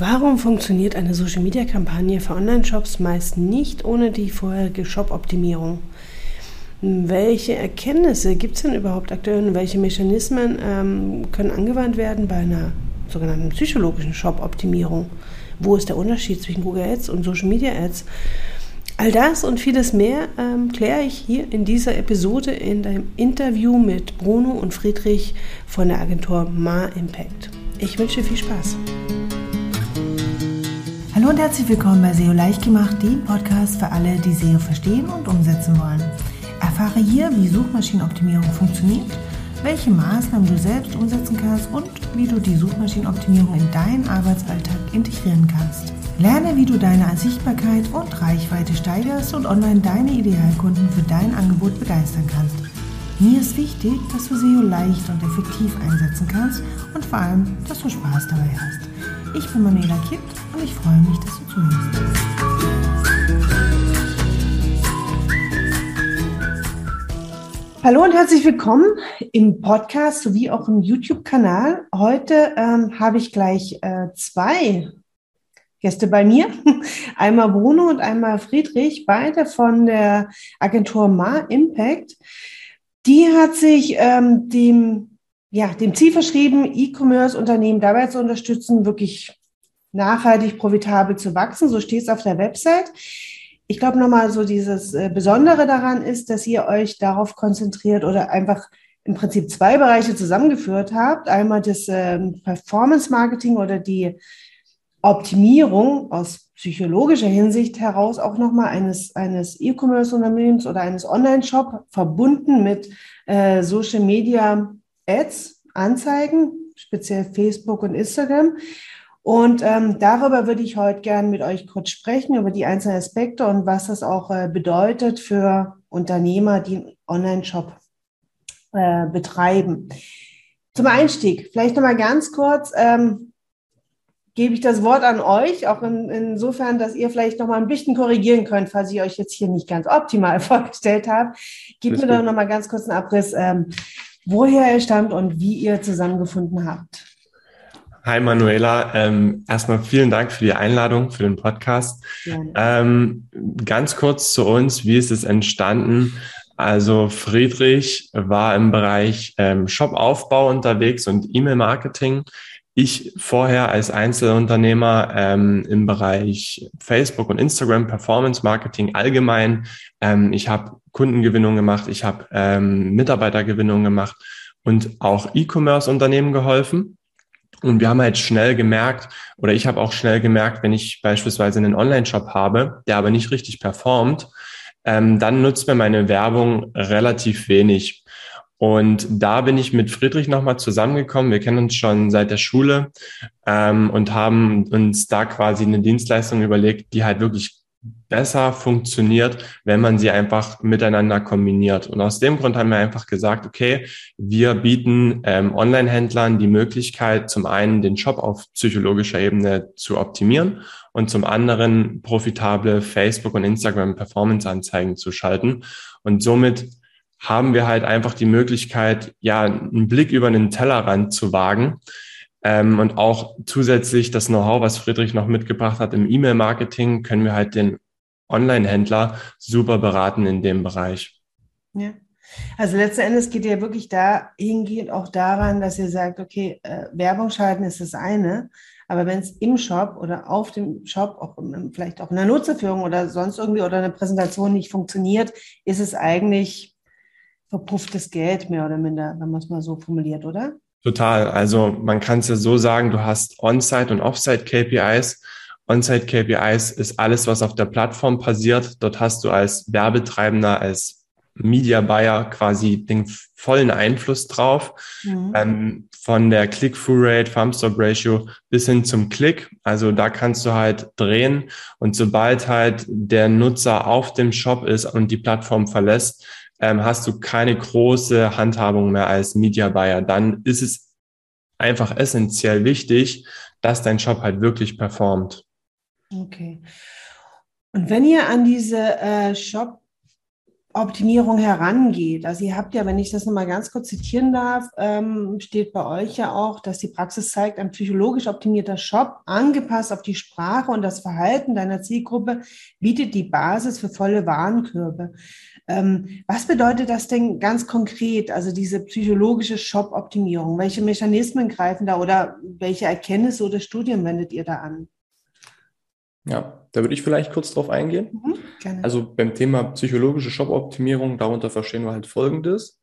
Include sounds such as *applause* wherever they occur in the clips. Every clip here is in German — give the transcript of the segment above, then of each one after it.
Warum funktioniert eine Social-Media-Kampagne für Online-Shops meist nicht ohne die vorherige Shop-Optimierung? Welche Erkenntnisse gibt es denn überhaupt aktuell und welche Mechanismen ähm, können angewandt werden bei einer sogenannten psychologischen Shop-Optimierung? Wo ist der Unterschied zwischen Google Ads und Social Media Ads? All das und vieles mehr ähm, kläre ich hier in dieser Episode in einem Interview mit Bruno und Friedrich von der Agentur Ma Impact. Ich wünsche viel Spaß. Hallo und herzlich willkommen bei SEO leicht gemacht, dem Podcast für alle, die SEO verstehen und umsetzen wollen. Erfahre hier, wie Suchmaschinenoptimierung funktioniert, welche Maßnahmen du selbst umsetzen kannst und wie du die Suchmaschinenoptimierung in deinen Arbeitsalltag integrieren kannst. Lerne, wie du deine Sichtbarkeit und Reichweite steigerst und online deine Idealkunden für dein Angebot begeistern kannst. Mir ist wichtig, dass du SEO leicht und effektiv einsetzen kannst und vor allem, dass du Spaß dabei hast. Ich bin Manuela Kipp und ich freue mich, dass du zuhörst. Hallo und herzlich willkommen im Podcast sowie auch im YouTube-Kanal. Heute ähm, habe ich gleich äh, zwei Gäste bei mir. *laughs* Einmal Bruno und einmal Friedrich, beide von der Agentur Ma Impact. Die hat sich ähm, dem ja, dem Ziel verschrieben, E-Commerce-Unternehmen dabei zu unterstützen, wirklich nachhaltig profitabel zu wachsen. So steht es auf der Website. Ich glaube nochmal so dieses äh, Besondere daran ist, dass ihr euch darauf konzentriert oder einfach im Prinzip zwei Bereiche zusammengeführt habt. Einmal das ähm, Performance Marketing oder die Optimierung aus psychologischer Hinsicht heraus auch nochmal eines, eines E-Commerce-Unternehmens oder eines Online-Shop verbunden mit äh, Social Media Ads, Anzeigen, speziell Facebook und Instagram. Und ähm, darüber würde ich heute gerne mit euch kurz sprechen, über die einzelnen Aspekte und was das auch äh, bedeutet für Unternehmer, die einen Online-Shop äh, betreiben. Zum Einstieg, vielleicht nochmal ganz kurz, ähm, gebe ich das Wort an euch, auch in, insofern, dass ihr vielleicht nochmal ein bisschen korrigieren könnt, falls ich euch jetzt hier nicht ganz optimal *laughs* vorgestellt habe. Gebt mir doch nochmal ganz kurz einen Abriss. Ähm, woher er stammt und wie ihr zusammengefunden habt. Hi Manuela, ähm, erstmal vielen Dank für die Einladung für den Podcast. Ähm, ganz kurz zu uns, wie ist es entstanden? Also Friedrich war im Bereich ähm, Shopaufbau unterwegs und E-Mail-Marketing. Ich vorher als Einzelunternehmer ähm, im Bereich Facebook und Instagram Performance Marketing allgemein. Ähm, ich habe Kundengewinnung gemacht, ich habe ähm, Mitarbeitergewinnung gemacht und auch E-Commerce-Unternehmen geholfen. Und wir haben halt schnell gemerkt, oder ich habe auch schnell gemerkt, wenn ich beispielsweise einen Online-Shop habe, der aber nicht richtig performt, ähm, dann nutzt mir meine Werbung relativ wenig. Und da bin ich mit Friedrich nochmal zusammengekommen. Wir kennen uns schon seit der Schule ähm, und haben uns da quasi eine Dienstleistung überlegt, die halt wirklich besser funktioniert, wenn man sie einfach miteinander kombiniert. Und aus dem Grund haben wir einfach gesagt, okay, wir bieten ähm, Online-Händlern die Möglichkeit, zum einen den Shop auf psychologischer Ebene zu optimieren und zum anderen profitable Facebook- und Instagram-Performance-Anzeigen zu schalten. Und somit haben wir halt einfach die Möglichkeit, ja, einen Blick über einen Tellerrand zu wagen. Ähm, und auch zusätzlich das Know-how, was Friedrich noch mitgebracht hat im E-Mail-Marketing, können wir halt den Online-Händler super beraten in dem Bereich. Ja. Also letzten Endes geht ihr wirklich dahingehend auch daran, dass ihr sagt, okay, äh, Werbung schalten ist das eine, aber wenn es im Shop oder auf dem Shop, auch vielleicht auch in der Nutzerführung oder sonst irgendwie oder eine Präsentation nicht funktioniert, ist es eigentlich verpufftes Geld, mehr oder minder, wenn man es mal so formuliert, oder? Total. Also man kann es ja so sagen, du hast On-Site und Off-Site KPIs. On-Site KPIs ist alles, was auf der Plattform passiert. Dort hast du als Werbetreibender, als Media Buyer quasi den vollen Einfluss drauf. Mhm. Ähm, von der Click-Through-Rate, Farm-Stop-Ratio bis hin zum Klick. Also da kannst du halt drehen. Und sobald halt der Nutzer auf dem Shop ist und die Plattform verlässt, ähm, hast du keine große Handhabung mehr als Media Buyer. Dann ist es einfach essentiell wichtig, dass dein Shop halt wirklich performt. Okay. Und wenn ihr an diese äh, Shop Optimierung herangeht. Also ihr habt ja, wenn ich das nochmal ganz kurz zitieren darf, ähm, steht bei euch ja auch, dass die Praxis zeigt, ein psychologisch optimierter Shop, angepasst auf die Sprache und das Verhalten deiner Zielgruppe, bietet die Basis für volle Warenkörbe. Ähm, was bedeutet das denn ganz konkret, also diese psychologische Shop-Optimierung? Welche Mechanismen greifen da oder welche Erkenntnisse oder Studien wendet ihr da an? Ja, da würde ich vielleicht kurz drauf eingehen. Mhm, also beim Thema psychologische Shop-Optimierung, darunter verstehen wir halt Folgendes.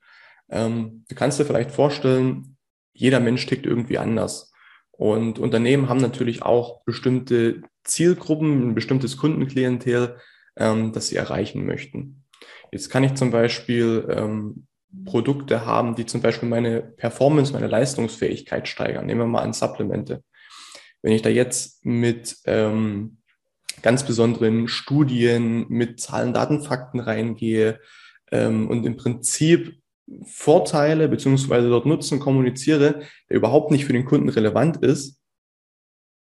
Ähm, du kannst dir vielleicht vorstellen, jeder Mensch tickt irgendwie anders. Und Unternehmen haben natürlich auch bestimmte Zielgruppen, ein bestimmtes Kundenklientel, ähm, das sie erreichen möchten. Jetzt kann ich zum Beispiel ähm, Produkte haben, die zum Beispiel meine Performance, meine Leistungsfähigkeit steigern. Nehmen wir mal an Supplemente. Wenn ich da jetzt mit ähm, ganz besonderen Studien mit Zahlen, Daten, Fakten reingehe ähm, und im Prinzip Vorteile beziehungsweise dort Nutzen kommuniziere, der überhaupt nicht für den Kunden relevant ist,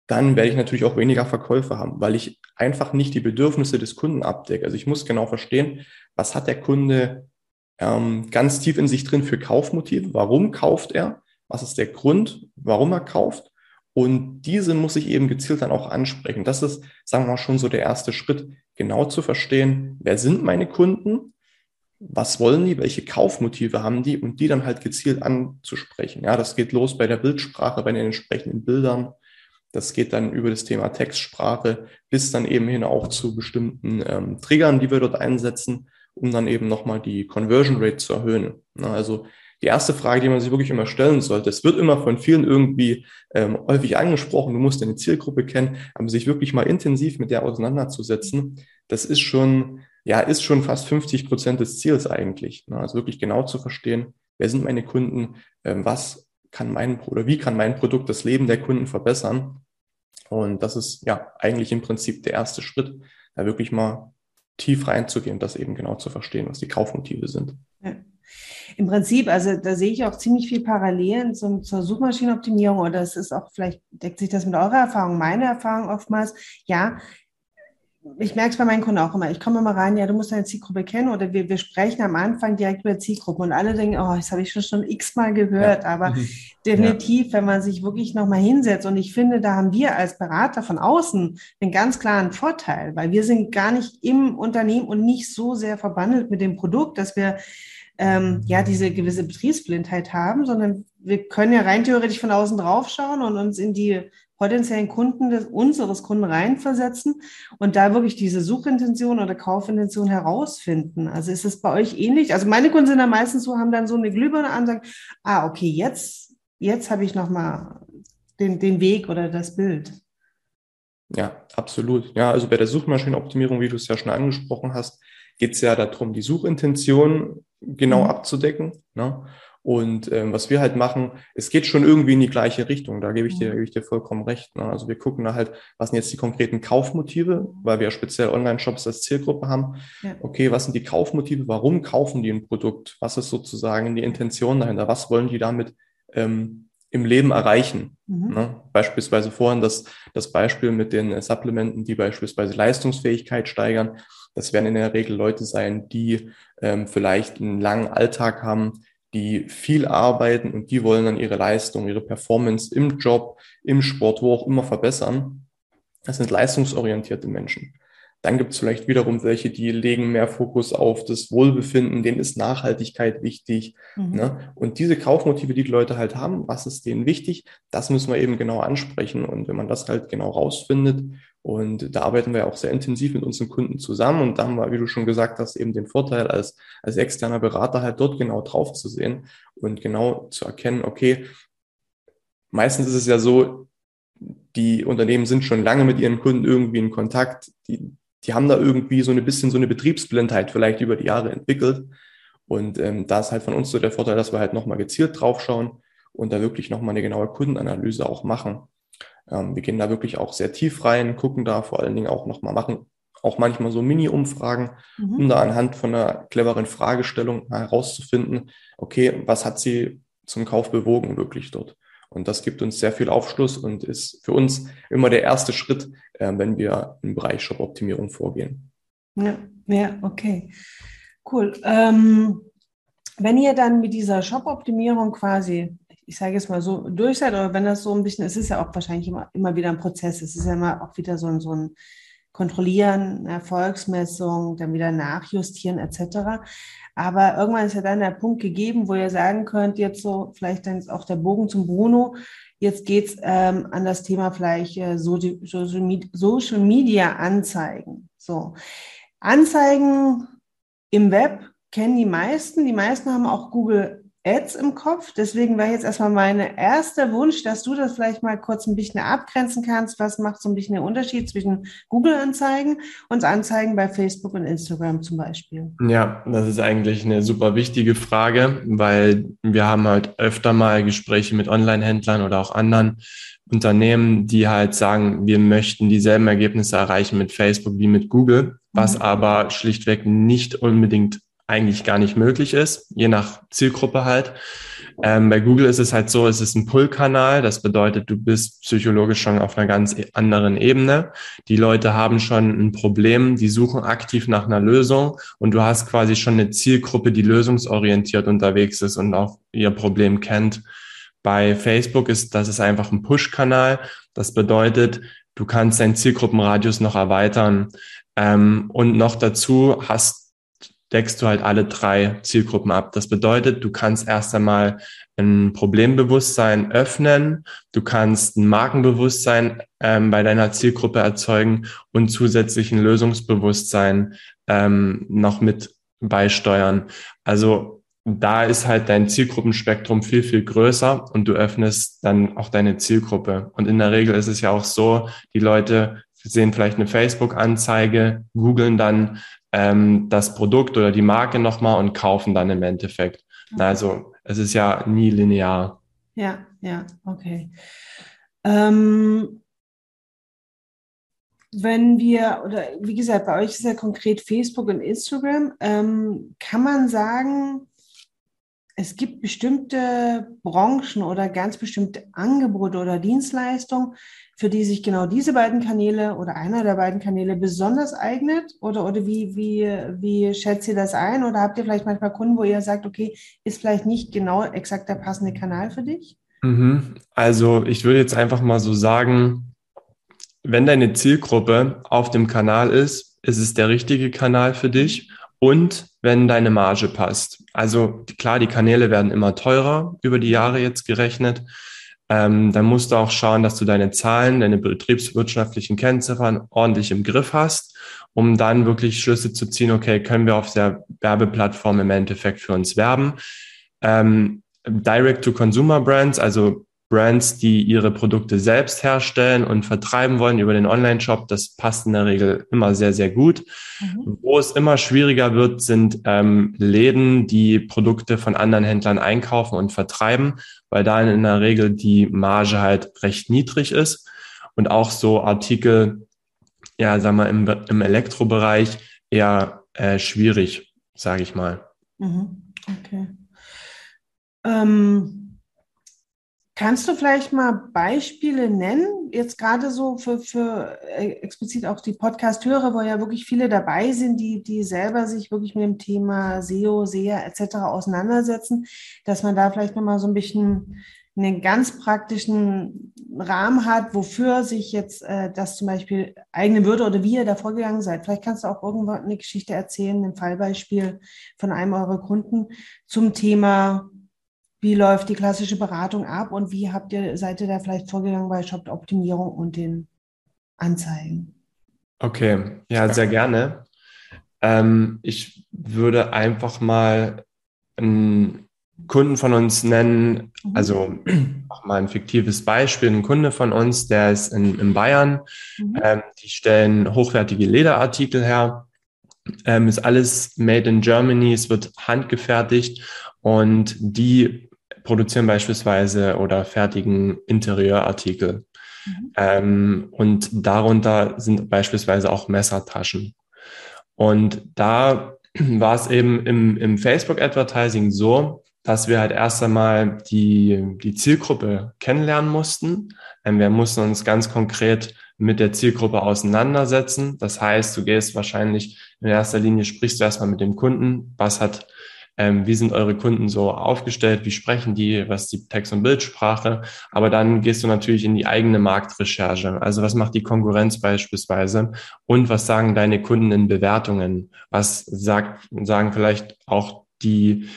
dann werde ich natürlich auch weniger Verkäufe haben, weil ich einfach nicht die Bedürfnisse des Kunden abdecke. Also ich muss genau verstehen, was hat der Kunde ähm, ganz tief in sich drin für Kaufmotive, warum kauft er, was ist der Grund, warum er kauft und diese muss ich eben gezielt dann auch ansprechen. Das ist, sagen wir mal, schon so der erste Schritt, genau zu verstehen, wer sind meine Kunden, was wollen die, welche Kaufmotive haben die und die dann halt gezielt anzusprechen. Ja, das geht los bei der Bildsprache, bei den entsprechenden Bildern. Das geht dann über das Thema Textsprache bis dann eben hin auch zu bestimmten ähm, Triggern, die wir dort einsetzen, um dann eben nochmal die Conversion Rate zu erhöhen. Na, also die erste Frage, die man sich wirklich immer stellen sollte. Es wird immer von vielen irgendwie ähm, häufig angesprochen, du musst deine Zielgruppe kennen, aber sich wirklich mal intensiv mit der auseinanderzusetzen, das ist schon, ja, ist schon fast 50 Prozent des Ziels eigentlich. Ne? Also wirklich genau zu verstehen, wer sind meine Kunden, ähm, was kann mein oder wie kann mein Produkt das Leben der Kunden verbessern? Und das ist ja eigentlich im Prinzip der erste Schritt, da wirklich mal tief reinzugehen, das eben genau zu verstehen, was die Kaufmotive sind. Ja. Im Prinzip, also da sehe ich auch ziemlich viel Parallelen zum, zur Suchmaschinenoptimierung oder es ist auch, vielleicht deckt sich das mit eurer Erfahrung, meine Erfahrung oftmals. Ja, ich merke es bei meinen Kunden auch immer. Ich komme immer rein, ja, du musst deine Zielgruppe kennen oder wir, wir sprechen am Anfang direkt über Zielgruppen und alle denken, oh, das habe ich schon schon x-mal gehört, ja. aber mhm. definitiv, ja. wenn man sich wirklich nochmal hinsetzt und ich finde, da haben wir als Berater von außen einen ganz klaren Vorteil, weil wir sind gar nicht im Unternehmen und nicht so sehr verbandelt mit dem Produkt, dass wir ähm, ja diese gewisse Betriebsblindheit haben, sondern wir können ja rein theoretisch von außen drauf schauen und uns in die potenziellen Kunden des, unseres Kunden reinversetzen und da wirklich diese Suchintention oder Kaufintention herausfinden. Also ist es bei euch ähnlich? Also meine Kunden sind dann meistens so, haben dann so eine Glühbirne an, sagen, ah, okay, jetzt, jetzt habe ich nochmal den, den Weg oder das Bild. Ja, absolut. Ja, also bei der Suchmaschinenoptimierung, wie du es ja schon angesprochen hast, geht es ja darum, die Suchintention genau mhm. abzudecken. Ne? Und ähm, was wir halt machen, es geht schon irgendwie in die gleiche Richtung. Da gebe ich dir, mhm. gebe ich dir vollkommen recht. Ne? Also wir gucken da halt, was sind jetzt die konkreten Kaufmotive, weil wir ja speziell Online-Shops als Zielgruppe haben. Ja. Okay, was sind die Kaufmotive? Warum kaufen die ein Produkt? Was ist sozusagen die Intention dahinter? Was wollen die damit ähm, im Leben erreichen? Mhm. Ne? Beispielsweise vorhin das, das Beispiel mit den Supplementen, die beispielsweise Leistungsfähigkeit steigern. Das werden in der Regel Leute sein, die ähm, vielleicht einen langen Alltag haben, die viel arbeiten und die wollen dann ihre Leistung, ihre Performance im Job, im Sport, wo auch immer verbessern. Das sind leistungsorientierte Menschen. Dann gibt es vielleicht wiederum welche, die legen mehr Fokus auf das Wohlbefinden, denen ist Nachhaltigkeit wichtig. Mhm. Ne? Und diese Kaufmotive, die die Leute halt haben, was ist denen wichtig, das müssen wir eben genau ansprechen. Und wenn man das halt genau rausfindet, und da arbeiten wir auch sehr intensiv mit unseren Kunden zusammen. Und da haben wir, wie du schon gesagt hast, eben den Vorteil, als, als externer Berater halt dort genau drauf zu sehen und genau zu erkennen, okay, meistens ist es ja so, die Unternehmen sind schon lange mit ihren Kunden irgendwie in Kontakt. Die, die haben da irgendwie so ein bisschen so eine Betriebsblindheit vielleicht über die Jahre entwickelt. Und ähm, da ist halt von uns so der Vorteil, dass wir halt nochmal gezielt draufschauen und da wirklich nochmal eine genaue Kundenanalyse auch machen. Ähm, wir gehen da wirklich auch sehr tief rein, gucken da vor allen Dingen auch nochmal, machen auch manchmal so Mini-Umfragen, mhm. um da anhand von einer cleveren Fragestellung herauszufinden, okay, was hat sie zum Kauf bewogen wirklich dort? Und das gibt uns sehr viel Aufschluss und ist für uns immer der erste Schritt, äh, wenn wir im Bereich Shop-Optimierung vorgehen. Ja, ja, okay. Cool. Ähm, wenn ihr dann mit dieser Shop-Optimierung quasi, ich sage jetzt mal so, durch seid, oder wenn das so ein bisschen, es ist ja auch wahrscheinlich immer, immer wieder ein Prozess, es ist ja immer auch wieder so so ein Kontrollieren, Erfolgsmessung, dann wieder nachjustieren etc. Aber irgendwann ist ja dann der Punkt gegeben, wo ihr sagen könnt, jetzt so, vielleicht dann ist auch der Bogen zum Bruno, jetzt geht's ähm, an das Thema vielleicht äh, Social Media Anzeigen. So. Anzeigen im Web kennen die meisten. Die meisten haben auch Google Ads im Kopf. Deswegen wäre jetzt erstmal mein erster Wunsch, dass du das vielleicht mal kurz ein bisschen abgrenzen kannst. Was macht so ein bisschen der Unterschied zwischen Google-Anzeigen und Anzeigen bei Facebook und Instagram zum Beispiel? Ja, das ist eigentlich eine super wichtige Frage, weil wir haben halt öfter mal Gespräche mit Online-Händlern oder auch anderen Unternehmen, die halt sagen, wir möchten dieselben Ergebnisse erreichen mit Facebook wie mit Google, was mhm. aber schlichtweg nicht unbedingt eigentlich gar nicht möglich ist, je nach Zielgruppe halt. Ähm, bei Google ist es halt so, es ist ein Pull-Kanal. Das bedeutet, du bist psychologisch schon auf einer ganz e-, anderen Ebene. Die Leute haben schon ein Problem, die suchen aktiv nach einer Lösung und du hast quasi schon eine Zielgruppe, die lösungsorientiert unterwegs ist und auch ihr Problem kennt. Bei Facebook ist das ist einfach ein Push-Kanal. Das bedeutet, du kannst deinen Zielgruppenradius noch erweitern. Ähm, und noch dazu hast deckst du halt alle drei Zielgruppen ab. Das bedeutet, du kannst erst einmal ein Problembewusstsein öffnen, du kannst ein Markenbewusstsein ähm, bei deiner Zielgruppe erzeugen und zusätzlich ein Lösungsbewusstsein ähm, noch mit beisteuern. Also da ist halt dein Zielgruppenspektrum viel, viel größer und du öffnest dann auch deine Zielgruppe. Und in der Regel ist es ja auch so, die Leute sehen vielleicht eine Facebook-Anzeige, googeln dann ähm, das Produkt oder die Marke nochmal und kaufen dann im Endeffekt. Okay. Also es ist ja nie linear. Ja, ja, okay. Ähm, wenn wir, oder wie gesagt, bei euch ist ja konkret Facebook und Instagram, ähm, kann man sagen, es gibt bestimmte Branchen oder ganz bestimmte Angebote oder Dienstleistungen, für die sich genau diese beiden Kanäle oder einer der beiden Kanäle besonders eignet? Oder, oder wie, wie, wie schätzt ihr das ein? Oder habt ihr vielleicht manchmal Kunden, wo ihr sagt, okay, ist vielleicht nicht genau exakt der passende Kanal für dich? Mhm. Also ich würde jetzt einfach mal so sagen, wenn deine Zielgruppe auf dem Kanal ist, ist es der richtige Kanal für dich und wenn deine Marge passt. Also klar, die Kanäle werden immer teurer über die Jahre jetzt gerechnet ähm, dann musst du auch schauen, dass du deine Zahlen, deine betriebswirtschaftlichen Kennziffern ordentlich im Griff hast, um dann wirklich Schlüsse zu ziehen, okay, können wir auf der Werbeplattform im Endeffekt für uns werben. Ähm, Direct-to-Consumer-Brands, also Brands, die ihre Produkte selbst herstellen und vertreiben wollen über den Online-Shop, das passt in der Regel immer sehr, sehr gut. Mhm. Wo es immer schwieriger wird, sind ähm, Läden, die Produkte von anderen Händlern einkaufen und vertreiben, weil da in der Regel die Marge halt recht niedrig ist. Und auch so Artikel, ja, sagen wir, im, im Elektrobereich eher äh, schwierig, sage ich mal. Mhm. Okay. Ähm Kannst du vielleicht mal Beispiele nennen, jetzt gerade so für, für äh, explizit auch die Podcast-Hörer, wo ja wirklich viele dabei sind, die, die selber sich wirklich mit dem Thema SEO, SEA etc. auseinandersetzen, dass man da vielleicht nochmal so ein bisschen einen ganz praktischen Rahmen hat, wofür sich jetzt äh, das zum Beispiel eignen würde oder wie ihr da vorgegangen seid. Vielleicht kannst du auch irgendwann eine Geschichte erzählen, ein Fallbeispiel von einem eurer Kunden zum Thema wie läuft die klassische Beratung ab und wie habt ihr, seid ihr da vielleicht vorgegangen bei Shop-Optimierung und den Anzeigen? Okay, ja, sehr gerne. Ähm, ich würde einfach mal einen Kunden von uns nennen, mhm. also auch mal ein fiktives Beispiel. Ein Kunde von uns, der ist in, in Bayern, mhm. ähm, die stellen hochwertige Lederartikel her. Ähm, ist alles made in Germany, es wird handgefertigt und die produzieren beispielsweise oder fertigen Interieurartikel. Mhm. Ähm, und darunter sind beispielsweise auch Messertaschen. Und da *clears throat* war es eben im, im Facebook-Advertising so, dass wir halt erst einmal die, die Zielgruppe kennenlernen mussten. Ähm, wir mussten uns ganz konkret mit der Zielgruppe auseinandersetzen. Das heißt, du gehst wahrscheinlich in erster Linie, sprichst du erstmal mit dem Kunden, was hat ähm, wie sind eure Kunden so aufgestellt, wie sprechen die, was die Text- und Bildsprache, aber dann gehst du natürlich in die eigene Marktrecherche. Also was macht die Konkurrenz beispielsweise und was sagen deine Kunden in Bewertungen? Was sagt, sagen vielleicht auch die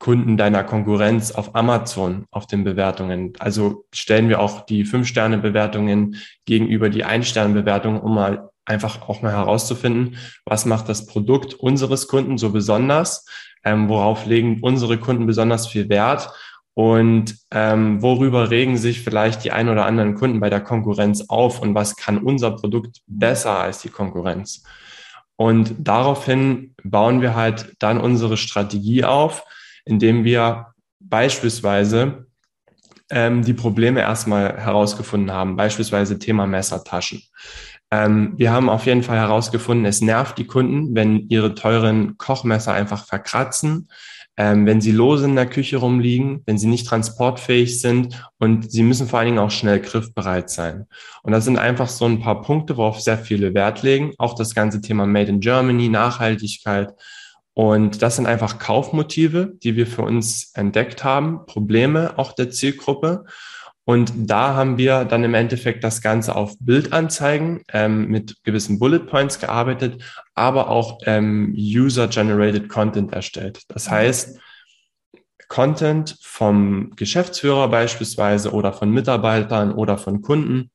Kunden deiner Konkurrenz auf Amazon auf den Bewertungen. Also stellen wir auch die Fünf-Sterne-Bewertungen gegenüber die Ein-Sterne-Bewertungen, um mal einfach auch mal herauszufinden, was macht das Produkt unseres Kunden so besonders, ähm, worauf legen unsere Kunden besonders viel Wert und ähm, worüber regen sich vielleicht die ein oder anderen Kunden bei der Konkurrenz auf und was kann unser Produkt besser als die Konkurrenz. Und daraufhin bauen wir halt dann unsere Strategie auf, indem wir beispielsweise ähm, die Probleme erstmal herausgefunden haben, beispielsweise Thema Messertaschen. Ähm, wir haben auf jeden Fall herausgefunden, es nervt die Kunden, wenn ihre teuren Kochmesser einfach verkratzen, ähm, wenn sie lose in der Küche rumliegen, wenn sie nicht transportfähig sind und sie müssen vor allen Dingen auch schnell griffbereit sein. Und das sind einfach so ein paar Punkte, worauf sehr viele Wert legen. Auch das ganze Thema Made in Germany, Nachhaltigkeit. Und das sind einfach Kaufmotive, die wir für uns entdeckt haben, Probleme auch der Zielgruppe. Und da haben wir dann im Endeffekt das Ganze auf Bildanzeigen ähm, mit gewissen Bullet Points gearbeitet, aber auch ähm, User-Generated Content erstellt. Das heißt, Content vom Geschäftsführer beispielsweise oder von Mitarbeitern oder von Kunden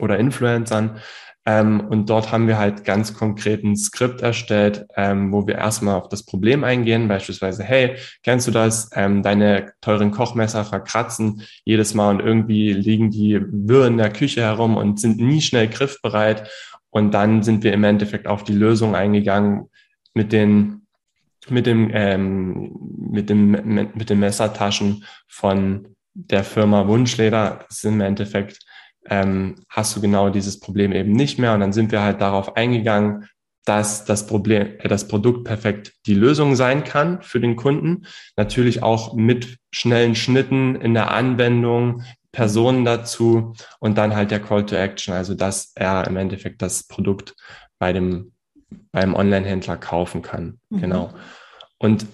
oder Influencern, ähm, und dort haben wir halt ganz konkret ein Skript erstellt, ähm, wo wir erstmal auf das Problem eingehen, beispielsweise, hey, kennst du das? Ähm, deine teuren Kochmesser verkratzen jedes Mal und irgendwie liegen die wirr in der Küche herum und sind nie schnell griffbereit. Und dann sind wir im Endeffekt auf die Lösung eingegangen mit den mit dem ähm, mit dem mit den Messertaschen von der Firma Wunschleder. Das ist im Endeffekt ähm, hast du genau dieses Problem eben nicht mehr. Und dann sind wir halt darauf eingegangen, dass das Problem, äh, das Produkt perfekt die Lösung sein kann für den Kunden. Natürlich auch mit schnellen Schnitten in der Anwendung, Personen dazu und dann halt der Call to Action, also dass er im Endeffekt das Produkt bei dem beim Online-Händler kaufen kann. Mhm. Genau. Und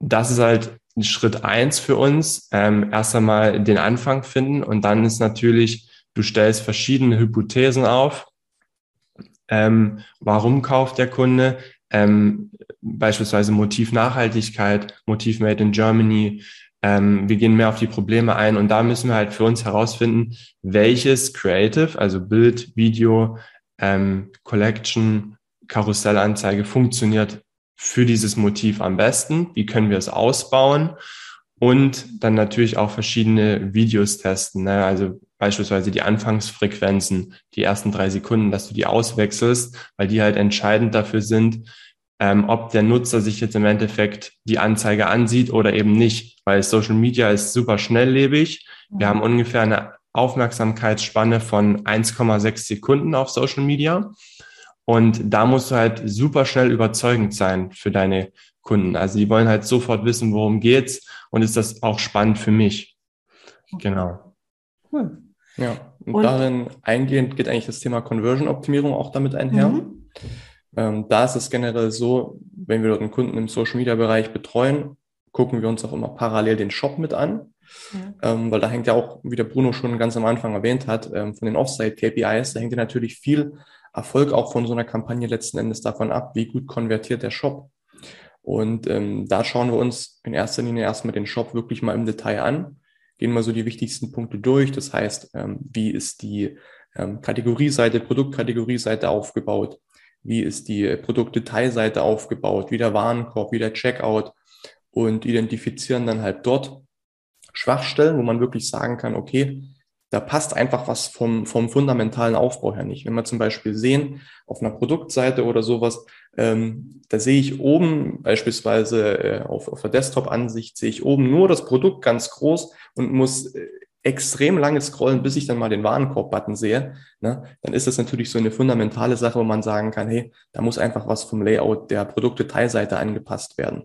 das ist halt Schritt eins für uns. Ähm, erst einmal den Anfang finden und dann ist natürlich Du stellst verschiedene Hypothesen auf. Ähm, warum kauft der Kunde? Ähm, beispielsweise Motiv Nachhaltigkeit, Motiv Made in Germany. Ähm, wir gehen mehr auf die Probleme ein und da müssen wir halt für uns herausfinden, welches Creative, also Bild, Video, ähm, Collection, Karussellanzeige funktioniert für dieses Motiv am besten. Wie können wir es ausbauen? Und dann natürlich auch verschiedene Videos testen. Ne? Also beispielsweise die Anfangsfrequenzen, die ersten drei Sekunden, dass du die auswechselst, weil die halt entscheidend dafür sind, ähm, ob der Nutzer sich jetzt im Endeffekt die Anzeige ansieht oder eben nicht, weil Social Media ist super schnelllebig. Wir haben ungefähr eine Aufmerksamkeitsspanne von 1,6 Sekunden auf Social Media. Und da musst du halt super schnell überzeugend sein für deine Kunden. Also die wollen halt sofort wissen, worum geht's und ist das auch spannend für mich. Genau. Cool. Ja, und, und, darin eingehend geht eigentlich das Thema Conversion-Optimierung auch damit einher. Mhm. Ähm, da ist es generell so, wenn wir dort einen Kunden im Social-Media-Bereich betreuen, gucken wir uns auch immer parallel den Shop mit an. Ja. Ähm, weil da hängt ja auch, wie der Bruno schon ganz am Anfang erwähnt hat, ähm, von den Offsite-KPIs, da hängt ja natürlich viel Erfolg auch von so einer Kampagne letzten Endes davon ab, wie gut konvertiert der Shop. Und ähm, da schauen wir uns in erster Linie erstmal den Shop wirklich mal im Detail an gehen wir so die wichtigsten Punkte durch. Das heißt, ähm, wie ist die ähm, Kategorieseite, Produktkategorieseite aufgebaut? Wie ist die Produktdetailseite aufgebaut? Wie der Warenkorb, wie der Checkout? Und identifizieren dann halt dort Schwachstellen, wo man wirklich sagen kann, okay, da passt einfach was vom, vom fundamentalen Aufbau her nicht. Wenn wir zum Beispiel sehen, auf einer Produktseite oder sowas, ähm, da sehe ich oben beispielsweise äh, auf, auf der Desktop-Ansicht, sehe ich oben nur das Produkt ganz groß und muss äh, extrem lange scrollen, bis ich dann mal den Warenkorb-Button sehe, ne, dann ist das natürlich so eine fundamentale Sache, wo man sagen kann, hey, da muss einfach was vom Layout der Produktdetailseite angepasst werden.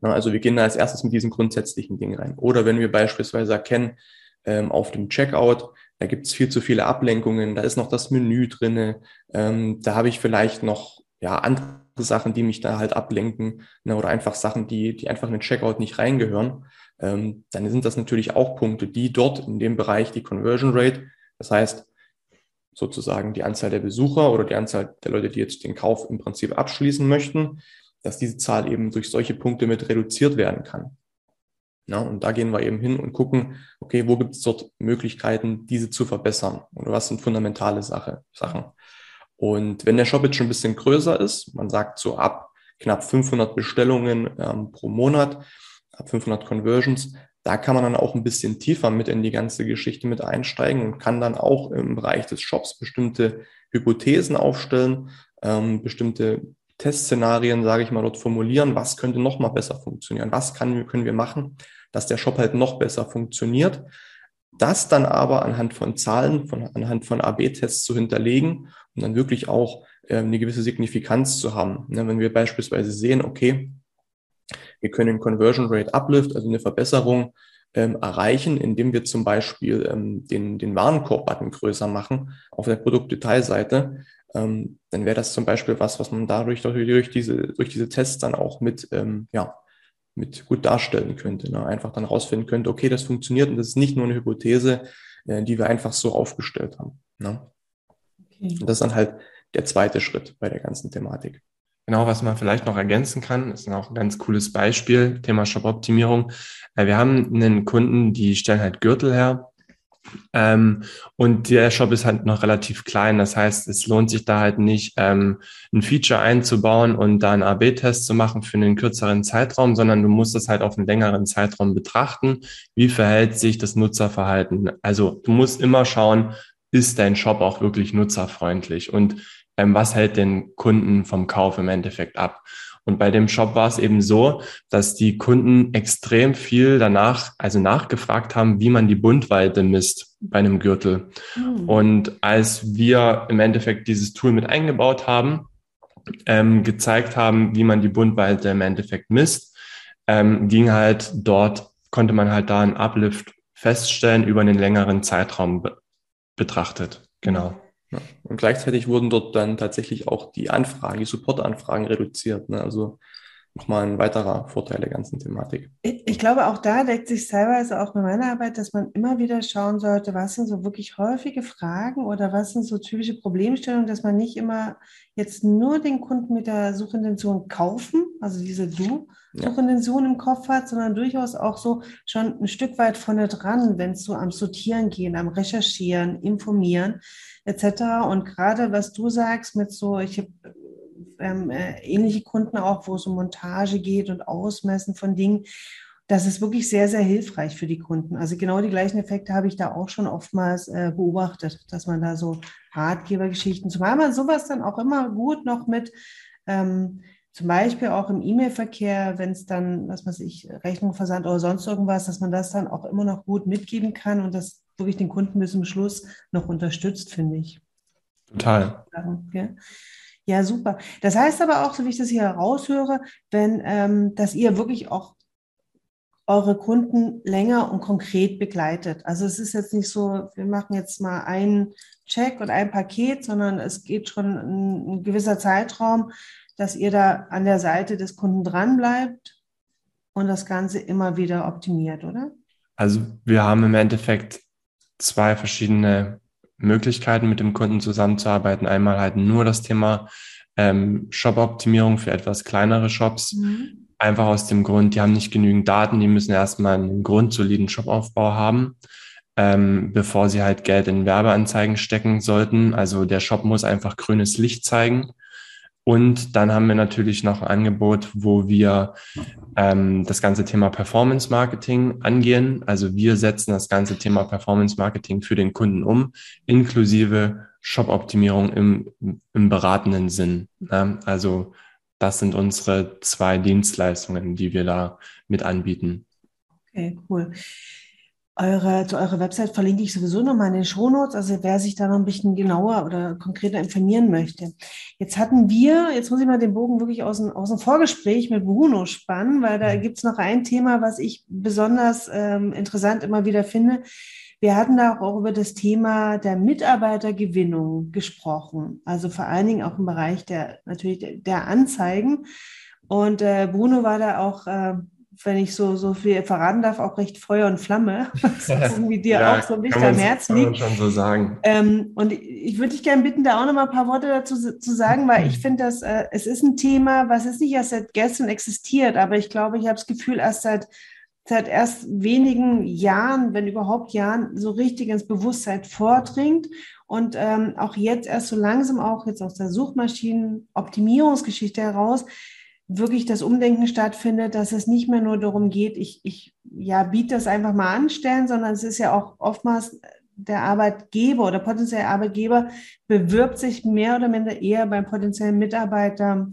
Na, also wir gehen da als erstes mit diesen grundsätzlichen Dingen rein. Oder wenn wir beispielsweise erkennen, ähm, auf dem Checkout. Da gibt es viel zu viele Ablenkungen, da ist noch das Menü drinne, ähm, da habe ich vielleicht noch ja andere Sachen, die mich da halt ablenken ne, oder einfach Sachen, die, die einfach in den Checkout nicht reingehören. Ähm, dann sind das natürlich auch Punkte, die dort in dem Bereich die Conversion Rate, das heißt sozusagen die Anzahl der Besucher oder die Anzahl der Leute, die jetzt den Kauf im Prinzip abschließen möchten, dass diese Zahl eben durch solche Punkte mit reduziert werden kann. Ja, und da gehen wir eben hin und gucken, okay, wo gibt es dort Möglichkeiten, diese zu verbessern? Oder was sind fundamentale Sache, Sachen? Und wenn der Shop jetzt schon ein bisschen größer ist, man sagt so ab knapp 500 Bestellungen ähm, pro Monat, ab 500 Conversions, da kann man dann auch ein bisschen tiefer mit in die ganze Geschichte mit einsteigen und kann dann auch im Bereich des Shops bestimmte Hypothesen aufstellen, ähm, bestimmte Testszenarien, sage ich mal, dort formulieren, was könnte noch mal besser funktionieren, was kann, können wir machen, dass der Shop halt noch besser funktioniert. Das dann aber anhand von Zahlen, von, anhand von AB-Tests zu hinterlegen und dann wirklich auch äh, eine gewisse Signifikanz zu haben. Ne, wenn wir beispielsweise sehen, okay, wir können Conversion Rate Uplift, also eine Verbesserung, ähm, erreichen, indem wir zum Beispiel ähm, den, den Warenkorb-Button größer machen auf der Produktdetailseite, ähm, dann wäre das zum Beispiel was, was man dadurch durch diese, durch diese Tests dann auch mit, ähm, ja, mit gut darstellen könnte. Ne? Einfach dann rausfinden könnte, okay, das funktioniert und das ist nicht nur eine Hypothese, äh, die wir einfach so aufgestellt haben. Ne? Okay. Und das ist dann halt der zweite Schritt bei der ganzen Thematik. Genau, was man vielleicht noch ergänzen kann, ist auch ein ganz cooles Beispiel, Thema Shop-Optimierung. Äh, wir haben einen Kunden, die stellen halt Gürtel her ähm, und der Shop ist halt noch relativ klein. Das heißt, es lohnt sich da halt nicht, ähm, ein Feature einzubauen und da einen AB-Test zu machen für einen kürzeren Zeitraum, sondern du musst das halt auf einen längeren Zeitraum betrachten. Wie verhält sich das Nutzerverhalten? Also du musst immer schauen, ist dein Shop auch wirklich nutzerfreundlich und ähm, was hält den Kunden vom Kauf im Endeffekt ab? Und bei dem Shop war es eben so, dass die Kunden extrem viel danach, also nachgefragt haben, wie man die Bundweite misst bei einem Gürtel. Mhm. Und als wir im Endeffekt dieses Tool mit eingebaut haben, ähm, gezeigt haben, wie man die Bundweite im Endeffekt misst, ähm, ging halt dort, konnte man halt da einen Uplift feststellen über einen längeren Zeitraum be betrachtet. Genau. Und gleichzeitig wurden dort dann tatsächlich auch die Anfragen, die Supportanfragen reduziert. Ne? Also nochmal ein weiterer Vorteil der ganzen Thematik. Ich glaube, auch da deckt sich teilweise auch mit meiner Arbeit, dass man immer wieder schauen sollte, was sind so wirklich häufige Fragen oder was sind so typische Problemstellungen, dass man nicht immer jetzt nur den Kunden mit der Suchintention kaufen, also diese Du-Suchintention ja. im Kopf hat, sondern durchaus auch so schon ein Stück weit vorne dran, wenn es so am Sortieren gehen, am Recherchieren, Informieren etc. Und gerade was du sagst mit so, ich habe ähm, äh, ähnliche Kunden auch, wo es um Montage geht und Ausmessen von Dingen. Das ist wirklich sehr, sehr hilfreich für die Kunden. Also genau die gleichen Effekte habe ich da auch schon oftmals äh, beobachtet, dass man da so Ratgebergeschichten, zumal man sowas dann auch immer gut noch mit ähm, zum Beispiel auch im E-Mail-Verkehr, wenn es dann, was weiß ich, Rechnung versandt oder sonst irgendwas, dass man das dann auch immer noch gut mitgeben kann und das wirklich den Kunden bis zum Schluss noch unterstützt, finde ich. Total. Ja. ja, super. Das heißt aber auch, so wie ich das hier heraushöre, wenn, ähm, dass ihr wirklich auch eure Kunden länger und konkret begleitet. Also es ist jetzt nicht so, wir machen jetzt mal einen Check und ein Paket, sondern es geht schon ein, ein gewisser Zeitraum, dass ihr da an der Seite des Kunden dran bleibt und das Ganze immer wieder optimiert, oder? Also wir haben im Endeffekt zwei verschiedene Möglichkeiten, mit dem Kunden zusammenzuarbeiten. Einmal halt nur das Thema ähm, Shop-Optimierung für etwas kleinere Shops. Mhm. Einfach aus dem Grund, die haben nicht genügend Daten, die müssen erstmal einen grundsoliden Shopaufbau haben, ähm, bevor sie halt Geld in Werbeanzeigen stecken sollten. Also der Shop muss einfach grünes Licht zeigen. Und dann haben wir natürlich noch ein Angebot, wo wir ähm, das ganze Thema Performance Marketing angehen. Also wir setzen das ganze Thema Performance Marketing für den Kunden um, inklusive Shop-Optimierung im, im beratenden Sinn. Ne? Also das sind unsere zwei Dienstleistungen, die wir da mit anbieten. Okay, cool. Eure, zu eurer Website verlinke ich sowieso nochmal in den Shownotes, also wer sich da noch ein bisschen genauer oder konkreter informieren möchte. Jetzt hatten wir, jetzt muss ich mal den Bogen wirklich aus dem, aus dem Vorgespräch mit Bruno spannen, weil da mhm. gibt's noch ein Thema, was ich besonders ähm, interessant immer wieder finde. Wir hatten da auch über das Thema der Mitarbeitergewinnung gesprochen. Also vor allen Dingen auch im Bereich der, natürlich der Anzeigen. Und äh, Bruno war da auch äh, wenn ich so, so viel verraten darf, auch recht Feuer und Flamme, *laughs* was *laughs* irgendwie dir ja, auch so wichtig am Herzen liegt. Kann man schon so sagen. Ähm, und ich würde dich gerne bitten, da auch noch mal ein paar Worte dazu zu sagen, weil ich finde, dass äh, es ist ein Thema, was jetzt nicht erst seit gestern existiert, aber ich glaube, ich habe das Gefühl, erst seit seit erst wenigen Jahren, wenn überhaupt Jahren, so richtig ins Bewusstsein vordringt und ähm, auch jetzt erst so langsam auch jetzt aus der Suchmaschinenoptimierungsgeschichte heraus wirklich das Umdenken stattfindet, dass es nicht mehr nur darum geht, ich, ich ja, biete das einfach mal anstellen, sondern es ist ja auch oftmals der Arbeitgeber oder potenzielle Arbeitgeber bewirbt sich mehr oder minder eher beim potenziellen Mitarbeiter,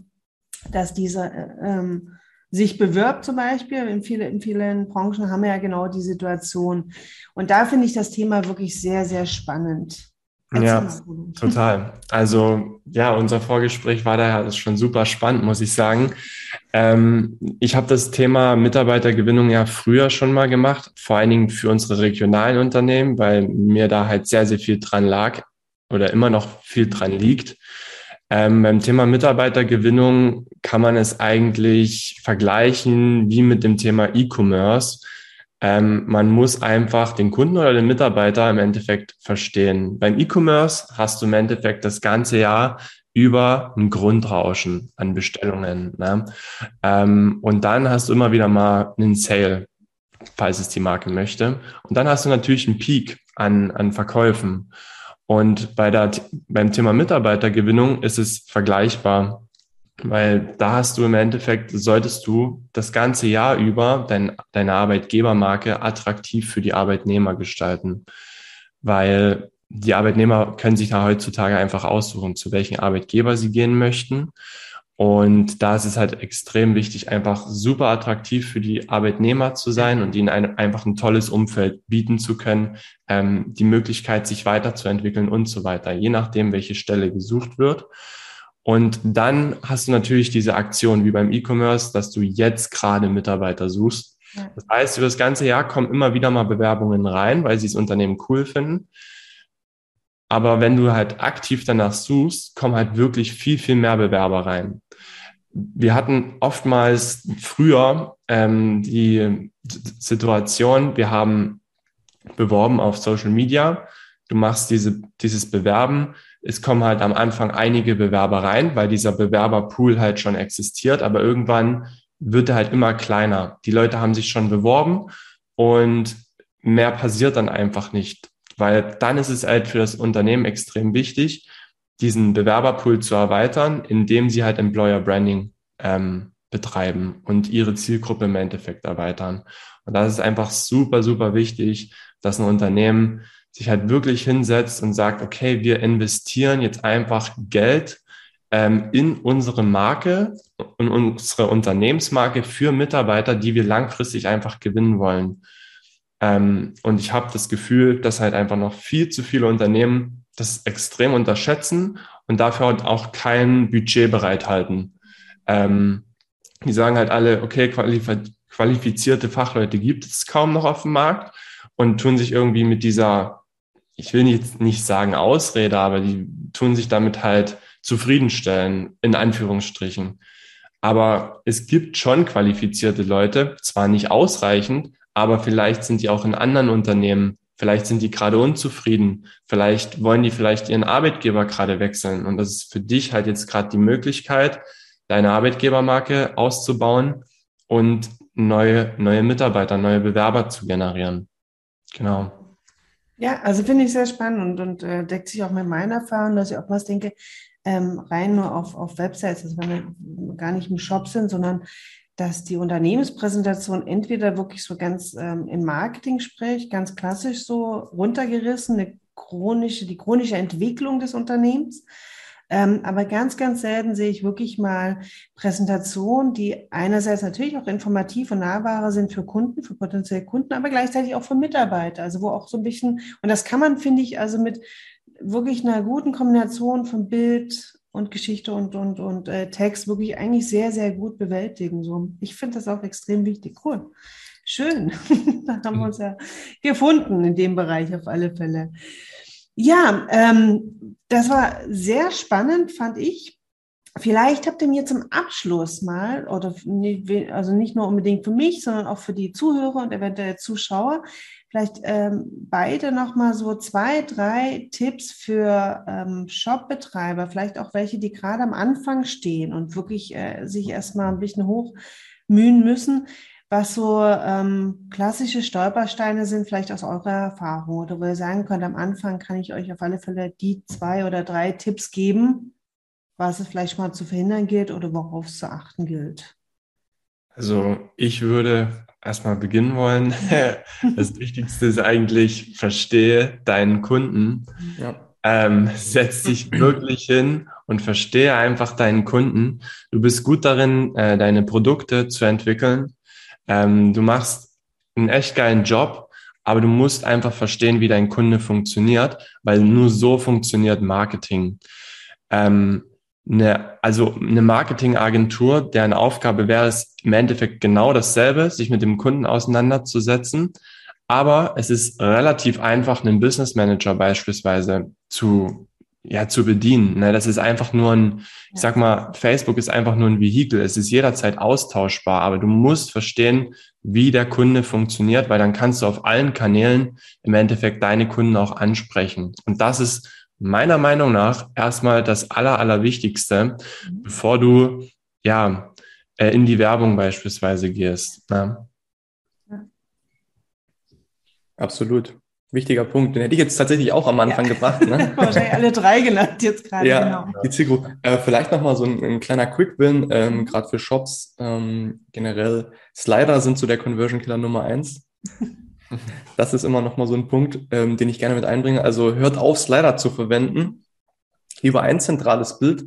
dass dieser äh, ähm, sich bewirbt zum Beispiel. In, viele, in vielen Branchen haben wir ja genau die Situation. Und da finde ich das Thema wirklich sehr, sehr spannend. Ja, *laughs* total. Also ja, unser Vorgespräch war daher schon super spannend, muss ich sagen. Ähm, ich habe das Thema Mitarbeitergewinnung ja früher schon mal gemacht, vor allen Dingen für unsere regionalen Unternehmen, weil mir da halt sehr, sehr viel dran lag oder immer noch viel dran liegt. Ähm, beim Thema Mitarbeitergewinnung kann man es eigentlich vergleichen wie mit dem Thema E-Commerce. Ähm, man muss einfach den Kunden oder den Mitarbeiter im Endeffekt verstehen. Beim E-Commerce hast du im Endeffekt das ganze Jahr über ein Grundrauschen an Bestellungen. Ne? Ähm, und dann hast du immer wieder mal einen Sale, falls es die Marke möchte. Und dann hast du natürlich einen Peak an, an Verkäufen. Und bei der, beim Thema Mitarbeitergewinnung ist es vergleichbar. Weil da hast du im Endeffekt, solltest du das ganze Jahr über dein, deine Arbeitgebermarke attraktiv für die Arbeitnehmer gestalten. Weil die Arbeitnehmer können sich da heutzutage einfach aussuchen, zu welchen Arbeitgeber sie gehen möchten. Und da ist es halt extrem wichtig, einfach super attraktiv für die Arbeitnehmer zu sein und ihnen ein, einfach ein tolles Umfeld bieten zu können, ähm, die Möglichkeit, sich weiterzuentwickeln und so weiter, je nachdem, welche Stelle gesucht wird. Und dann hast du natürlich diese Aktion wie beim E-Commerce, dass du jetzt gerade Mitarbeiter suchst. Ja. Das heißt, über das ganze Jahr kommen immer wieder mal Bewerbungen rein, weil sie das Unternehmen cool finden. Aber wenn du halt aktiv danach suchst, kommen halt wirklich viel, viel mehr Bewerber rein. Wir hatten oftmals früher ähm, die Situation, wir haben beworben auf Social Media, du machst diese, dieses Bewerben, es kommen halt am Anfang einige Bewerber rein, weil dieser Bewerberpool halt schon existiert, aber irgendwann wird er halt immer kleiner. Die Leute haben sich schon beworben und mehr passiert dann einfach nicht, weil dann ist es halt für das Unternehmen extrem wichtig, diesen Bewerberpool zu erweitern, indem sie halt Employer Branding ähm, betreiben und ihre Zielgruppe im Endeffekt erweitern. Und das ist einfach super, super wichtig, dass ein Unternehmen sich halt wirklich hinsetzt und sagt, okay, wir investieren jetzt einfach Geld ähm, in unsere Marke und unsere Unternehmensmarke für Mitarbeiter, die wir langfristig einfach gewinnen wollen. Ähm, und ich habe das Gefühl, dass halt einfach noch viel zu viele Unternehmen das extrem unterschätzen und dafür halt auch kein Budget bereithalten. Ähm, die sagen halt alle, okay, qualifizierte Fachleute gibt es kaum noch auf dem Markt und tun sich irgendwie mit dieser ich will jetzt nicht sagen Ausrede, aber die tun sich damit halt zufriedenstellen, in Anführungsstrichen. Aber es gibt schon qualifizierte Leute, zwar nicht ausreichend, aber vielleicht sind die auch in anderen Unternehmen, vielleicht sind die gerade unzufrieden, vielleicht wollen die vielleicht ihren Arbeitgeber gerade wechseln. Und das ist für dich halt jetzt gerade die Möglichkeit, deine Arbeitgebermarke auszubauen und neue, neue Mitarbeiter, neue Bewerber zu generieren. Genau. Ja, also finde ich sehr spannend und, und äh, deckt sich auch mit meiner Erfahrung, dass ich auch was denke, ähm, rein nur auf, auf Websites, also wenn wir gar nicht im Shop sind, sondern dass die Unternehmenspräsentation entweder wirklich so ganz ähm, im Marketing spricht, ganz klassisch so runtergerissen, eine chronische, die chronische Entwicklung des Unternehmens, ähm, aber ganz, ganz selten sehe ich wirklich mal Präsentationen, die einerseits natürlich auch informativ und nahbarer sind für Kunden, für potenzielle Kunden, aber gleichzeitig auch für Mitarbeiter. Also wo auch so ein bisschen, und das kann man, finde ich, also mit wirklich einer guten Kombination von Bild und Geschichte und, und, und äh, Text wirklich eigentlich sehr, sehr gut bewältigen. So. Ich finde das auch extrem wichtig. Cool. Schön. *laughs* da haben wir uns ja gefunden in dem Bereich auf alle Fälle. Ja, ähm, das war sehr spannend, fand ich. Vielleicht habt ihr mir zum Abschluss mal, oder also nicht nur unbedingt für mich, sondern auch für die Zuhörer und eventuell Zuschauer, vielleicht ähm, beide nochmal so zwei, drei Tipps für ähm, Shopbetreiber, vielleicht auch welche, die gerade am Anfang stehen und wirklich äh, sich erstmal ein bisschen hochmühen müssen, was so ähm, klassische Stolpersteine sind, vielleicht aus eurer Erfahrung oder wo ihr sagen könnt, am Anfang kann ich euch auf alle Fälle die zwei oder drei Tipps geben, was es vielleicht mal zu verhindern gilt oder worauf es zu achten gilt? Also ich würde erstmal beginnen wollen. *laughs* Das Wichtigste ist eigentlich, verstehe deinen Kunden. Ja. Ähm, setz dich wirklich hin und verstehe einfach deinen Kunden. Du bist gut darin, äh, deine Produkte zu entwickeln. Ähm, du machst einen echt geilen Job, aber du musst einfach verstehen, wie dein Kunde funktioniert, weil nur so funktioniert Marketing. Ähm, eine, also eine Marketingagentur, deren Aufgabe wäre es im Endeffekt genau dasselbe, sich mit dem Kunden auseinanderzusetzen. Aber es ist relativ einfach, einen Business Manager beispielsweise zu, ja, zu bedienen. Ne? Das ist einfach nur ein, ich sag mal, Facebook ist einfach nur ein Vehikel. Es ist jederzeit austauschbar, aber du musst verstehen, wie der Kunde funktioniert, weil dann kannst du auf allen Kanälen im Endeffekt deine Kunden auch ansprechen. Und das ist meiner Meinung nach erstmal das Aller, Allerwichtigste, mhm. bevor du ja äh, in die Werbung beispielsweise gehst. Ne? Absolut. Wichtiger Punkt. Den hätte ich jetzt tatsächlich auch am Anfang ja. gebracht. Ne? *laughs* Wahrscheinlich alle drei genannt jetzt gerade. Ja, genau. die Zielgruppe. Äh, vielleicht nochmal so ein, ein, kleiner Quick-Win, ähm, gerade für Shops. Ähm, generell, Slider sind so der Conversion-Killer Nummer eins. *laughs* Das ist immer noch mal so ein Punkt, ähm, den ich gerne mit einbringe. Also hört auf, Slider zu verwenden. Lieber ein zentrales Bild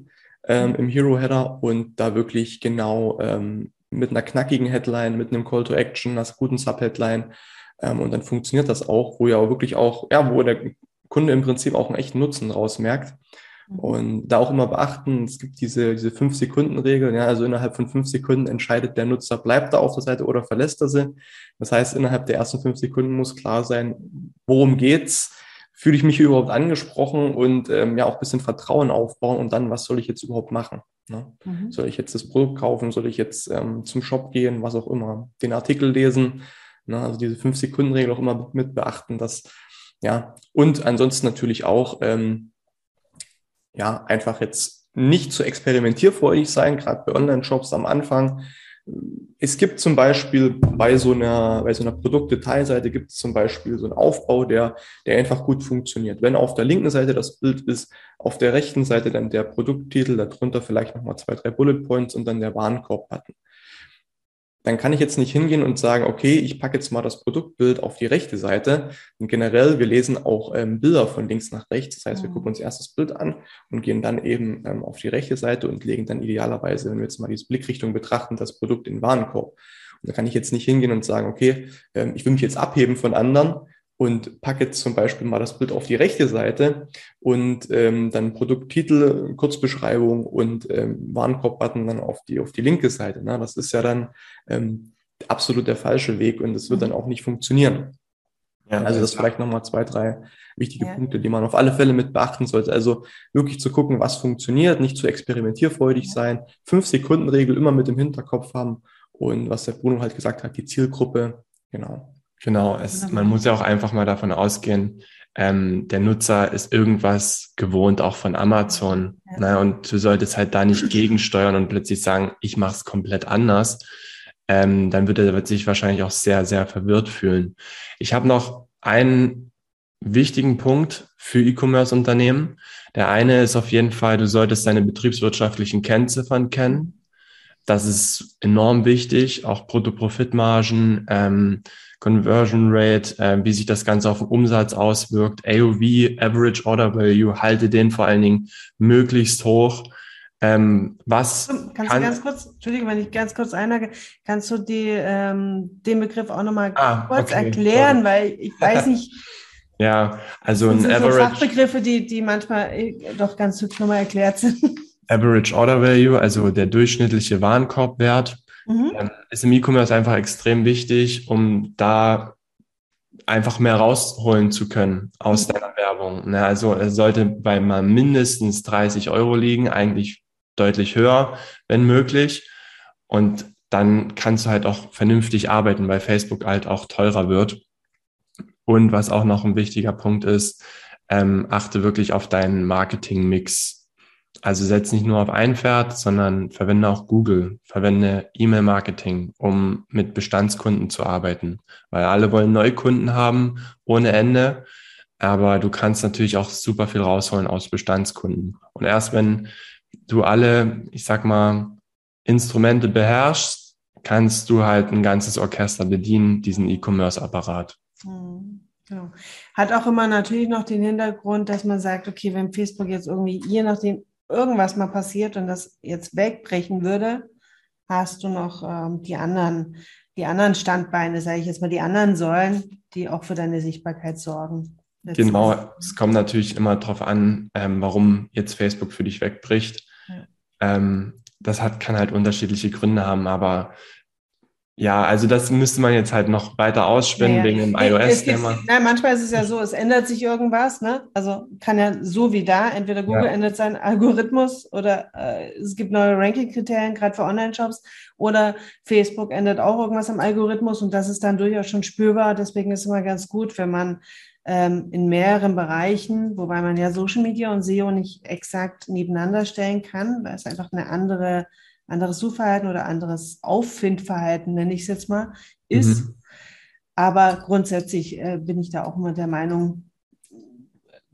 ähm, im Hero Header und da wirklich genau ähm, mit einer knackigen Headline, mit einem Call to Action, einer guten Subheadline. Ähm, und dann funktioniert das auch, wo ja auch wirklich auch, ja, wo der Kunde im Prinzip auch einen echten Nutzen draus merkt. Mhm. Und da auch immer beachten, es gibt diese, diese Fünf-Sekunden-Regel, ja, also innerhalb von fünf Sekunden entscheidet der Nutzer, bleibt er auf der Seite oder verlässt er sie. Das heißt, innerhalb der ersten fünf Sekunden muss klar sein, worum geht's, fühle ich mich überhaupt angesprochen und ähm, ja auch bisschen Vertrauen aufbauen und dann, was soll ich jetzt überhaupt machen? Ne? Mhm. Soll ich jetzt das Produkt kaufen? Soll ich jetzt ähm, zum Shop gehen? Was auch immer. Den Artikel lesen. Ne? Also diese fünf Sekunden Regel auch immer mit beachten, dass ja und ansonsten natürlich auch ähm, ja, einfach jetzt nicht zu experimentierfreudig sein, gerade bei Online-Shops am Anfang. Es gibt zum Beispiel bei so einer, bei so einer Produktdetailseite gibt es zum Beispiel so einen Aufbau, der, der einfach gut funktioniert. Wenn auf der linken Seite das Bild ist, auf der rechten Seite dann der Produkttitel, darunter vielleicht nochmal zwei, drei Bullet Points und dann der Warenkorb-Button dann kann ich jetzt nicht hingehen und sagen, okay, ich packe jetzt mal das Produktbild auf die rechte Seite. Und generell, wir lesen auch ähm, Bilder von links nach rechts. Das heißt, wir mhm. gucken uns erst das Bild an und gehen dann eben ähm, auf die rechte Seite und legen dann idealerweise, wenn wir jetzt mal diese Blickrichtung betrachten, das Produkt in den Warenkorb. Und da kann ich jetzt nicht hingehen und sagen, okay, ähm, ich will mich jetzt abheben von anderen, und packe jetzt zum Beispiel mal das Bild auf die rechte Seite und ähm, dann Produkttitel, Kurzbeschreibung und ähm, Warenkorb-Button dann auf die, auf die linke Seite. Ne? Das ist ja dann ähm, absolut der falsche Weg und das wird dann auch nicht funktionieren. Ja, also das vielleicht nochmal zwei, drei wichtige ja. Punkte, die man auf alle Fälle mit beachten sollte. Also wirklich zu gucken, was funktioniert, nicht zu experimentierfreudig sein, fünf Sekunden Regel immer mit im Hinterkopf haben und was der Bruno halt gesagt hat, die Zielgruppe, genau. Genau, es, man muss ja auch einfach mal davon ausgehen, ähm, der Nutzer ist irgendwas gewohnt, auch von Amazon. Ja. Ne? Und du solltest halt da nicht gegensteuern und plötzlich sagen, ich mache es komplett anders. Ähm, dann wird er wird sich wahrscheinlich auch sehr, sehr verwirrt fühlen. Ich habe noch einen wichtigen Punkt für E-Commerce-Unternehmen. Der eine ist auf jeden Fall, du solltest deine betriebswirtschaftlichen Kennziffern kennen. Das ist enorm wichtig, auch Brutto-Profitmargen, ähm, Conversion Rate, äh, wie sich das Ganze auf den Umsatz auswirkt, AOV, Average Order Value, halte den vor allen Dingen möglichst hoch. Ähm, was kannst kann, du ganz kurz, Entschuldige, wenn ich ganz kurz einhage, kannst du die, ähm, den Begriff auch nochmal ah, kurz okay, erklären, sorry. weil ich weiß nicht. *laughs* ja, also ein Average. So Fachbegriffe, die, die manchmal äh, doch ganz hübsch nochmal erklärt sind. Average Order Value, also der durchschnittliche Warenkorbwert mhm. ähm, ist im E-Commerce einfach extrem wichtig, um da einfach mehr rausholen zu können aus mhm. deiner Werbung. Ne? Also es sollte bei mal mindestens 30 Euro liegen, eigentlich deutlich höher, wenn möglich. Und dann kannst du halt auch vernünftig arbeiten, weil Facebook halt auch teurer wird. Und was auch noch ein wichtiger Punkt ist, ähm, achte wirklich auf deinen Marketing-Mix also setz nicht nur auf ein Pferd, sondern verwende auch Google, verwende E-Mail-Marketing, um mit Bestandskunden zu arbeiten, weil alle wollen Neukunden haben ohne Ende, aber du kannst natürlich auch super viel rausholen aus Bestandskunden. Und erst wenn du alle, ich sag mal, Instrumente beherrschst, kannst du halt ein ganzes Orchester bedienen, diesen E-Commerce-Apparat. Hm. Genau. Hat auch immer natürlich noch den Hintergrund, dass man sagt, okay, wenn Facebook jetzt irgendwie, je nachdem, irgendwas mal passiert und das jetzt wegbrechen würde, hast du noch ähm, die anderen, die anderen Standbeine, sage ich jetzt mal, die anderen Säulen, die auch für deine Sichtbarkeit sorgen. Genau, es kommt natürlich immer darauf an, ähm, warum jetzt Facebook für dich wegbricht. Ja. Ähm, das hat, kann halt unterschiedliche Gründe haben, aber ja, also das müsste man jetzt halt noch weiter ausspinnen naja. wegen dem iOS-Thema. Manchmal ist es ja so, es ändert sich irgendwas, ne? Also kann ja so wie da, entweder Google ja. ändert seinen Algorithmus oder äh, es gibt neue Ranking-Kriterien, gerade für Online-Shops, oder Facebook ändert auch irgendwas am Algorithmus und das ist dann durchaus schon spürbar. Deswegen ist es immer ganz gut, wenn man ähm, in mehreren Bereichen, wobei man ja Social Media und SEO nicht exakt nebeneinander stellen kann, weil es einfach eine andere anderes Suchverhalten oder anderes Auffindverhalten, nenne ich es jetzt mal, ist. Mhm. Aber grundsätzlich äh, bin ich da auch immer der Meinung,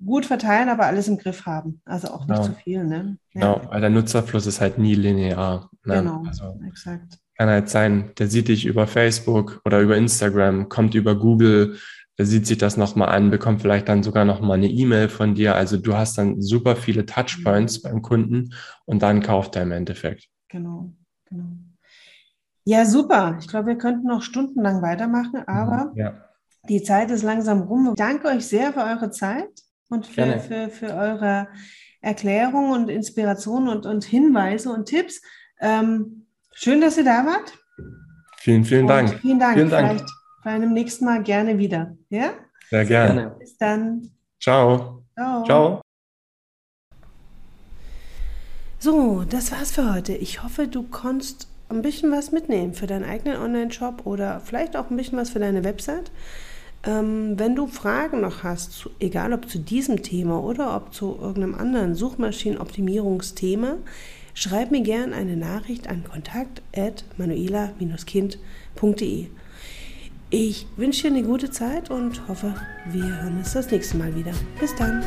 gut verteilen, aber alles im Griff haben. Also auch nicht genau. zu viel. Ne? Ja. Genau, weil der Nutzerfluss ist halt nie linear. Ne? Genau, also, exakt. Kann halt sein, der sieht dich über Facebook oder über Instagram, kommt über Google, der sieht sich das nochmal an, bekommt vielleicht dann sogar nochmal eine E-Mail von dir. Also du hast dann super viele Touchpoints mhm. beim Kunden und dann kauft er im Endeffekt. Genau, genau. Ja, super. Ich glaube, wir könnten noch stundenlang weitermachen, aber ja. die Zeit ist langsam rum. Ich danke euch sehr für eure Zeit und für, für, für eure Erklärungen und Inspirationen und, und Hinweise und Tipps. Ähm, schön, dass ihr da wart. Vielen, vielen und Dank. Vielen Dank. Vielen Dank. Vielleicht bei einem nächsten Mal gerne wieder. Ja? Sehr gerne. Bis dann. Ciao. Ciao. Ciao. So, das war's für heute. Ich hoffe, du konntest ein bisschen was mitnehmen für deinen eigenen Online-Shop oder vielleicht auch ein bisschen was für deine Website. Ähm, wenn du Fragen noch hast, egal ob zu diesem Thema oder ob zu irgendeinem anderen Suchmaschinenoptimierungsthema, schreib mir gerne eine Nachricht an kontakt@manuela-kind.de. Ich wünsche dir eine gute Zeit und hoffe, wir hören uns das nächste Mal wieder. Bis dann.